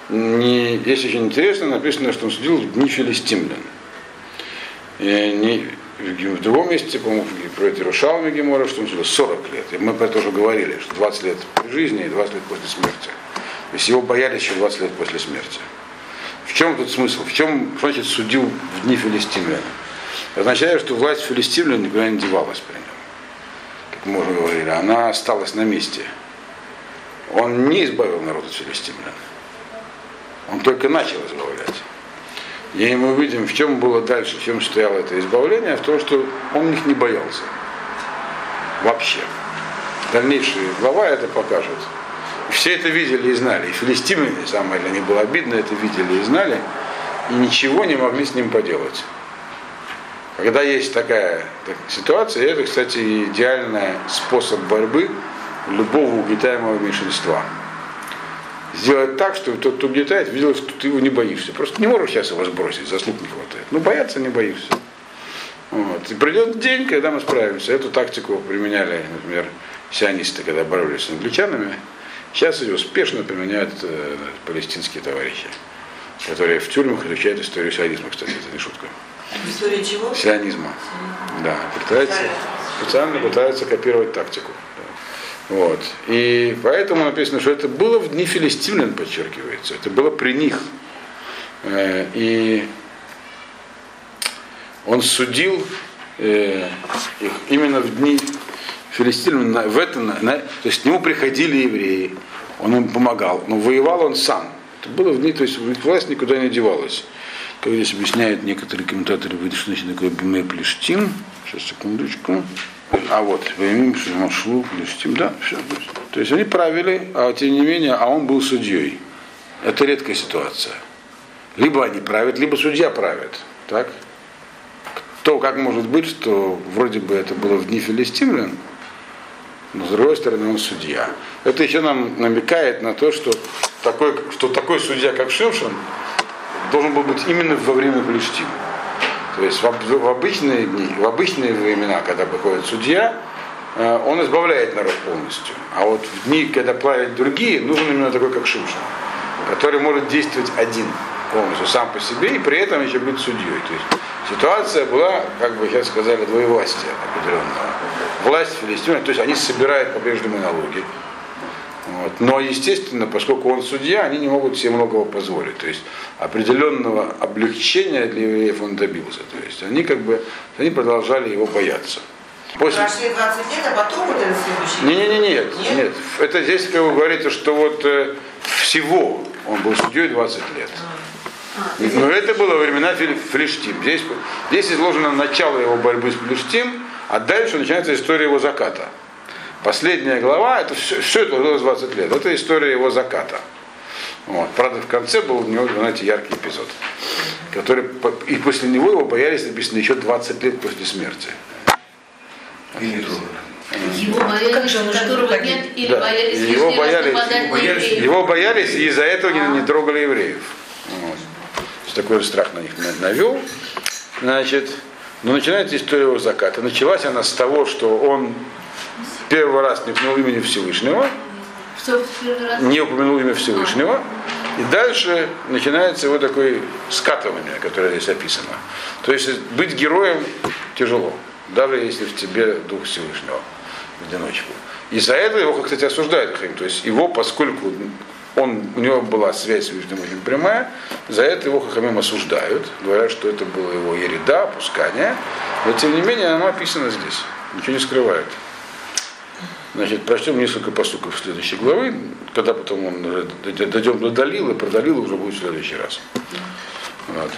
Не, здесь очень интересно, написано, что он судил в дни филистимлян. И не, в другом месте, по-моему, про это Рушалме Гемора, что он судил 40 лет. И мы про это уже говорили, что 20 лет при жизни и 20 лет после смерти. То есть его боялись еще 20 лет после смерти. В чем тут смысл? В чем, значит, судил в дни филистимлян? Означает, что власть филистимлян никуда не девалась. Как мы уже говорили, она осталась на месте. Он не избавил народ от филистимлян. Он только начал избавлять. И мы видим, в чем было дальше, в чем стояло это избавление, в том, что он их не боялся. Вообще. Дальнейшая глава это покажет. Все это видели и знали. И филистимляне, самое для них было обидно, это видели и знали, и ничего не могли с ним поделать. Когда есть такая так, ситуация, это, кстати, идеальный способ борьбы любого угнетаемого меньшинства. Сделать так, чтобы тот, кто угнетает, видел, что ты его не боишься. Просто не можешь сейчас его сбросить, заслуг не хватает. Ну, бояться не боишься. Вот. И придет день, когда мы справимся. Эту тактику применяли, например, сионисты, когда боролись с англичанами. Сейчас ее успешно применяют э, палестинские товарищи, которые в тюрьмах изучают историю сионизма, кстати, это не шутка. История чего? Сионизма. Да, пытаются, специально пытаются копировать тактику. Вот. И поэтому написано, что это было в дни филистимлян, подчеркивается. Это было при них. Э, И он судил э, их именно в дни филистимлян. В это, на- то есть к нему приходили евреи, он им помогал, но воевал он сам. Это было в дни, то есть власть никуда не девалась. Как здесь объясняют некоторые комментаторы, вы что значит такое Бимей Плештим. Сейчас, секундочку. А вот, Бимей Машлу Плештим, да, все. То есть они правили, а тем не менее, а он был судьей. Это редкая ситуация. Либо они правят, либо судья правит. Так? То, как может быть, что вроде бы это было в дни филистимлян, но с другой стороны он судья. Это еще нам намекает на то, что такой, что такой судья, как Шимшин, должен был быть именно во время Палестины. То есть в, об- в обычные дни, в обычные времена, когда приходит судья, э, он избавляет народ полностью. А вот в дни, когда правят другие, нужен именно такой, как Шимшин, который может действовать один полностью, сам по себе, и при этом еще быть судьей. То есть ситуация была, как бы сейчас сказали, двоевластия определенного. Власть филистимлян, то есть они собирают по-прежнему налоги, вот. Но, естественно, поскольку он судья, они не могут себе многого позволить. То есть определенного облегчения для евреев он добился. То есть они как бы они продолжали его бояться. После... Прошли 20 лет, а потом это следующий. Не, не, не, нет, Нет? нет. Это здесь как вы говорите, что вот э, всего он был судьей 20 лет. Но это было времена Филиштим. Здесь, здесь изложено начало его борьбы с Филиштим, а дальше начинается история его заката. Последняя глава, это все, все это длилось 20 лет. Это история его заката. Вот. Правда, в конце был у него, знаете, яркий эпизод, который, и после него его боялись, написано, еще 20 лет после смерти. Его боялись, же он уже которого погиб? нет, или Да. боялись Его боялись, его боялись, евреев. Его боялись, и из-за этого не, не трогали евреев. Вот. Такой страх на них на- навел. Значит, ну, начинается история его заката. Началась она с того, что он первый раз не упомянул имени Всевышнего, не упомянул имя Всевышнего. И дальше начинается его такое скатывание, которое здесь описано. То есть быть героем тяжело, даже если в тебе дух Всевышнего в одиночку. И за это его, кстати, осуждают. То есть его, поскольку он, у него была связь с Всевышним очень прямая, за это его Хахамим осуждают, говорят, что это было его ереда, опускание. Но тем не менее оно описано здесь, ничего не скрывает. Значит, прочтем несколько посуков следующей главы, когда потом он уже дойдем до Далилы, про Далилу уже будет в следующий раз. Вот.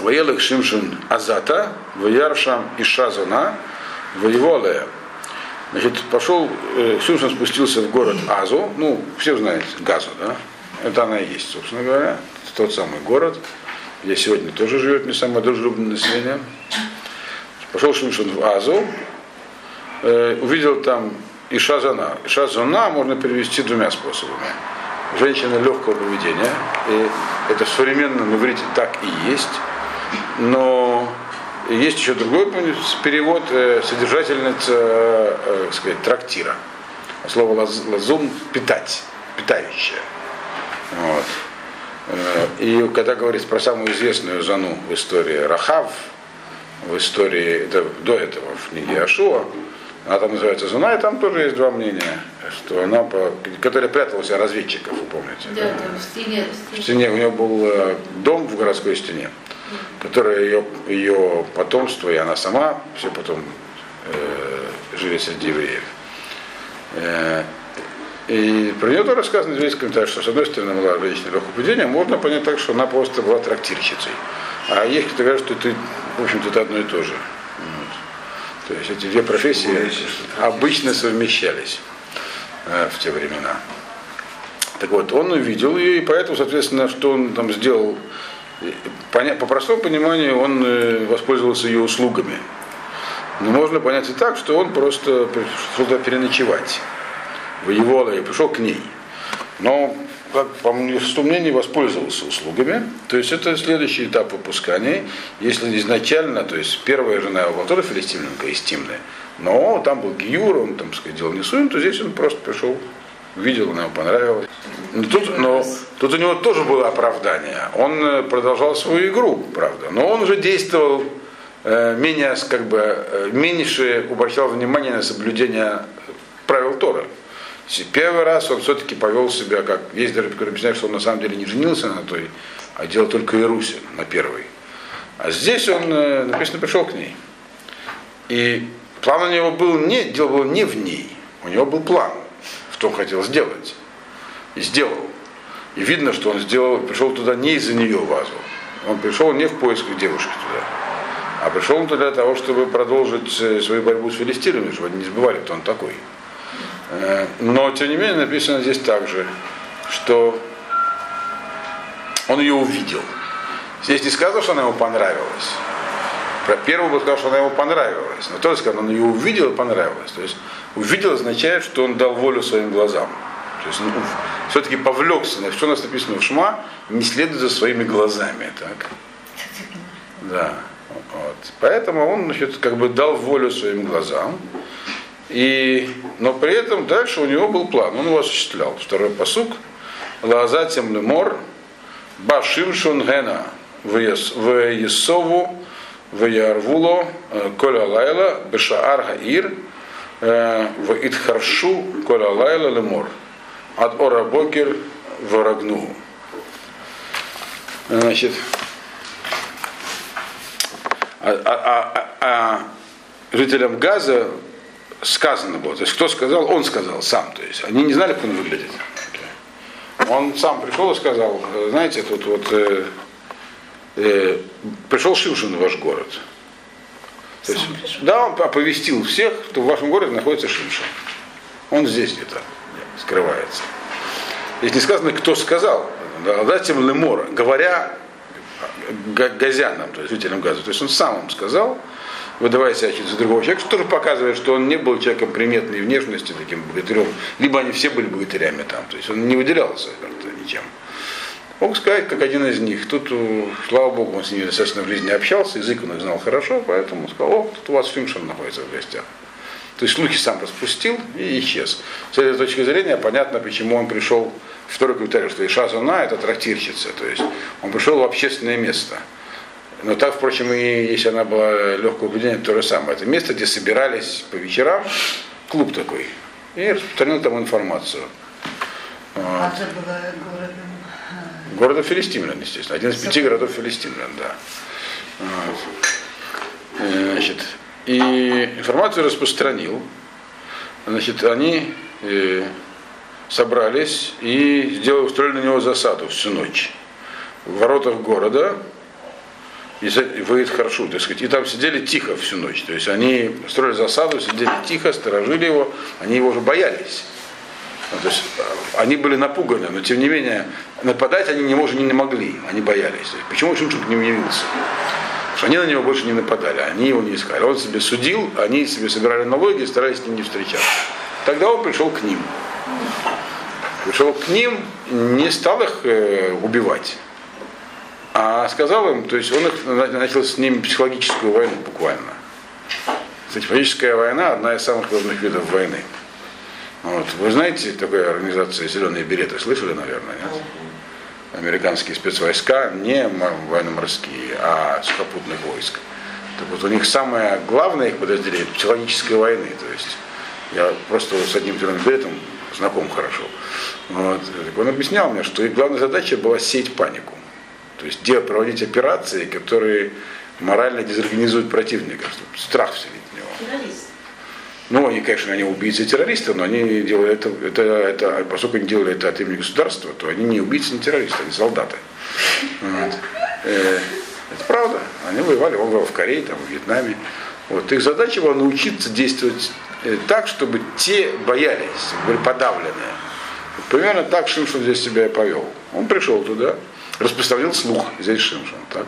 Воелых Шимшин Азата, Ваяршам Ишазана, Воеволая. Значит, пошел, э, Шимшин спустился в город Азу, ну, все знаете, Газу, да? Это она и есть, собственно говоря, тот самый город, где сегодня тоже живет не самое дружелюбное население. Пошел Шимшин в Азу, э, увидел там Ишазана. Ишазана можно перевести двумя способами. Женщина легкого поведения, и это в современном иврите так и есть, но есть еще другой перевод, э, содержательница, э, так сказать, трактира. Слово лазум – питать, питающая. Вот. Э, и когда говорится про самую известную зану в истории Рахав, в истории, это до этого в книге Ашуа, она там называется Зуна, и там тоже есть два мнения, что она, по, которая пряталась от разведчиков, вы помните? Да, да, в стене. В стене, у нее был дом в городской стене которая ее, ее потомство, и она сама, все потом э, жили среди евреев. Э, и про нее тоже сказано в еврейском комментарии, что с одной стороны была женщина легкого поведения, можно понять так, что она просто была трактирщицей. А есть кто говорят, что ты, в общем-то, это одно и то же. То есть эти две профессии обычно совмещались э, в те времена. Так вот, он увидел ее, и поэтому, соответственно, что он там сделал по простому пониманию он э, воспользовался ее услугами. Но можно понять и так, что он просто пришел туда переночевать. Воевал и пришел к ней. Но, как по мнению, воспользовался услугами. То есть это следующий этап выпускания. Если изначально, то есть первая жена его тоже филистимленка из но там был Гиюр, он там, сказать, делал несуем, то здесь он просто пришел увидел, она ему понравилась. Но тут, но тут у него тоже было оправдание. Он э, продолжал свою игру, правда. Но он уже действовал э, менее, как бы, э, меньше обращал внимание на соблюдение правил Тора. Первый раз он все-таки повел себя, как есть даже, который объясняет, что он на самом деле не женился на той, а делал только Ирусе на первой. А здесь он, написано, пришел к ней. И план у него был не, дело было не в ней, у него был план что он хотел сделать. И сделал. И видно, что он сделал, пришел туда не из-за нее вазу. Он пришел не в поисках девушки туда, а пришел он туда для того, чтобы продолжить э, свою борьбу с филистирами, чтобы они не забывали, кто он такой. Э, но, тем не менее, написано здесь также, что он ее увидел. Здесь не сказано, что она ему понравилась. Про первую бы сказал, что она ему понравилась. Но тоже сказал, он ее увидел и понравилась. То есть Увидел означает, что он дал волю своим глазам. То есть ну, все-таки повлекся, на что у нас написано в Шма, не следует за своими глазами. Так? Да. Вот. Поэтому он значит, как бы дал волю своим глазам. И, но при этом дальше у него был план, он его осуществлял. Второй посук. Лазатем лемор, башимшун гена в Есову, в Ярвуло, э, Коля Лайла, Бешаар Хаир, Э, в Итхаршу Коля Лайла Лемор. От Ора Бокер в Рагнугу. Значит, а, а, а, а жителям Газа сказано было. То есть кто сказал, он сказал сам. То есть они не знали, как он выглядит. Он сам пришел и сказал, знаете, тут вот э, э, пришел Шимшин в ваш город. То есть, да, он оповестил всех, что в вашем городе находится Шимша. Он здесь где-то скрывается. Здесь не сказано, кто сказал. Да, затем Лемора, говоря газянам, то есть жителям Газа. То есть он сам им сказал, выдавая себя за другого человека, что тоже показывает, что он не был человеком приметной внешности, таким богатырем. Либо они все были богатырями там. То есть он не выделялся ничем. Мог сказать, как один из них. Тут, э, слава богу, он с ними достаточно в жизни общался, язык он их знал хорошо, поэтому сказал, о, тут у вас Фимшин находится в гостях. То есть слухи сам распустил и исчез. С этой точки зрения понятно, почему он пришел, второй комментарий, что Иша Зуна это трактирщица, то есть он пришел в общественное место. Но так, впрочем, и если она была легкого поведения, то же самое. Это место, где собирались по вечерам, клуб такой, и распространил там информацию. А это было городом Города Филистимлян, естественно. Один из пяти городов Филистимлян, да. Вот. Значит, и информацию распространил. Значит, они э, собрались и сделали, устроили на него засаду всю ночь. В воротах города и выйдет хорошо, так сказать. И там сидели тихо всю ночь. То есть они строили засаду, сидели тихо, сторожили его, они его уже боялись. Ну, то есть э, они были напуганы, но тем не менее нападать они не, мож- не могли, они боялись. Есть, почему Шимшон к ним явился? Потому что они на него больше не нападали, они его не искали. Он себе судил, они себе собирали налоги и старались с ним не встречаться. Тогда он пришел к ним. Пришел к ним, не стал их э, убивать, а сказал им, то есть он их, начал с ними психологическую войну буквально. Кстати, психологическая война одна из самых важных видов войны. Вот. Вы знаете, такая организация «Зеленые береты», слышали, наверное, нет? Американские спецвойска, не военно-морские, а сухопутных войск. Так вот, у них самое главное их подразделение – психологической войны. То есть я просто с одним зеленым беретом знаком хорошо. Вот. Так он объяснял мне, что их главная задача была сеять панику. То есть делать, проводить операции, которые морально дезорганизуют противника, страх вселить в него. Террорист. Ну, они, конечно, они убийцы и террористы, но они делали это, это, это, поскольку они делали это от имени государства, то они не убийцы, не террористы, они солдаты. Вот. Э, Это правда. Они воевали, он воевал в Корее, там, в Вьетнаме. Вот. Их задача была научиться действовать э, так, чтобы те боялись, были подавлены. Примерно так Шимшин здесь себя и повел. Он пришел туда, распространил слух, здесь Шимшин. Так?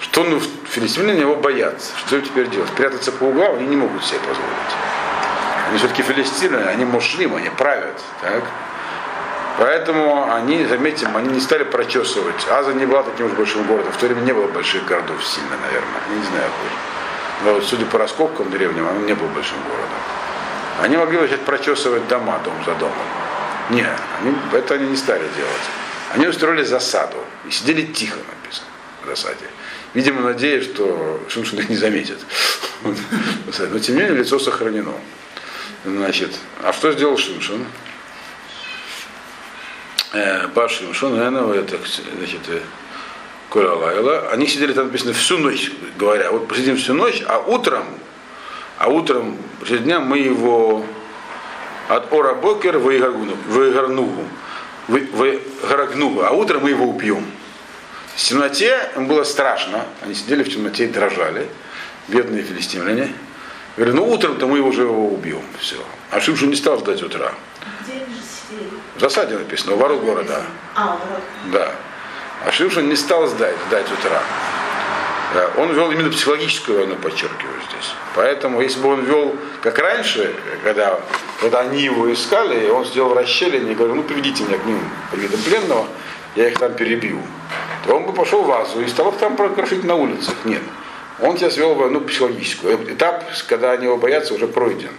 Что ну, филистимляне него боятся. Что им теперь делать? Прятаться по углам они не могут себе позволить. Они все-таки филистимляне, они мушлим, они правят. Так? Поэтому они, заметьте, они не стали прочесывать. Аза не была таким уж большим городом. В то время не было больших городов сильно, наверное. Я не знаю. Но вот, судя по раскопкам древним, он не был большим городом. Они могли начать прочесывать дома, дом за домом. Нет, они, это они не стали делать. Они устроили засаду и сидели тихо, написано, в засаде. Видимо, надеясь, что Шимшин их не заметит. [LAUGHS] Но тем не менее лицо сохранено. Значит, а что сделал Шимшин? Э, Баш Шимшин, наверное, это, значит, э, Коля Лайла. Они сидели там написано всю ночь, говоря, вот посидим всю ночь, а утром, а утром, после дня мы его от Ора Бокер выгорнугу, выгоргнугу, а утром мы его убьем. В темноте им было страшно, они сидели в темноте и дрожали, бедные филистимляне. Говорили, ну утром-то мы уже его убьем, все. А Шимшу не стал ждать утра. Где они же сидели? В засаде написано, у ворот города. А, ворот. Да. А Шимшин не стал ждать, ждать утра. Да, Он вел именно психологическую войну, подчеркиваю здесь. Поэтому, если бы он вел, как раньше, когда, когда они его искали, и он сидел в расщелине и говорил, ну приведите меня к ним, приведем пленного, я их там перебью, то он бы пошел в Азу и стал их там прокрошить на улицах. Нет. Он тебя свел в войну психологическую. Этап, когда они его боятся, уже пройден.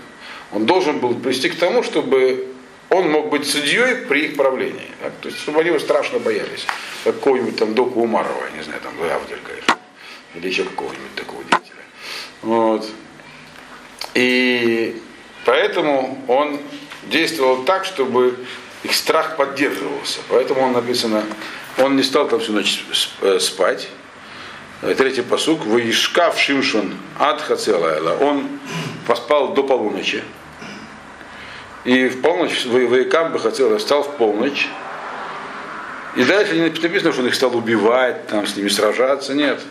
Он должен был привести к тому, чтобы он мог быть судьей при их правлении. Так? То есть, чтобы они его страшно боялись. Как Какого-нибудь там Доку Умарова, я не знаю, там Авдель, конечно. Или еще какого-нибудь такого деятеля. Вот. И поэтому он действовал так, чтобы их страх поддерживался. Поэтому он написано, он не стал там всю ночь сп- спать. Э, Третий посук. Ваишкав Шимшон ад Хацелайла. Он поспал до полуночи. И в полночь Ваикам бы хотел, стал в полночь. И дальше не написано, что он их стал убивать, там, с ними сражаться. Нет.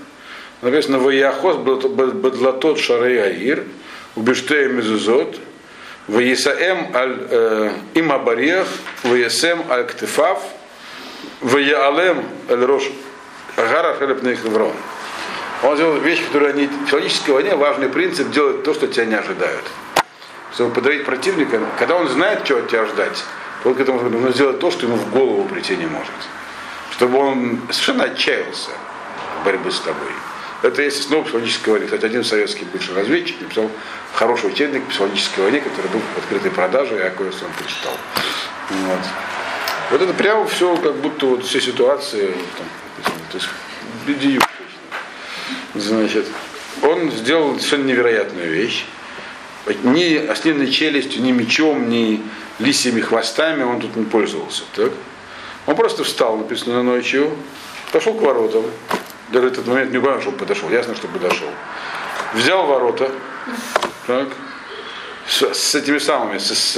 Написано, Ваяхос бадлатот шарей аир, убиштея мезузот, Ваисаэм аль э, им абариях, Ваесем аль ктефав, Ваяалем аль рош агара хелепных еврон. Он сделал вещь, которую они в психологической войне важный принцип делать то, что тебя не ожидают. Чтобы подавить противника, когда он знает, что от тебя ждать, только этому нужно сделать то, что ему в голову прийти не может. Чтобы он совершенно отчаялся от борьбы с тобой. Это есть снова психологическая война. Кстати, один советский бывший разведчик написал хороший учебник психологической войны, который был в открытой продаже, я кое-что он почитал. Вот. вот это прямо все, как будто вот все ситуации, там, то есть бедию. Значит, он сделал совершенно невероятную вещь. Ни ослиной челюстью, ни мечом, ни лисьими хвостами он тут не пользовался. Так? Он просто встал, написано ночью, пошел к воротам. Даже этот момент не главное, чтобы подошел, ясно, что подошел. Взял ворота, так, с, с этими самыми, с, с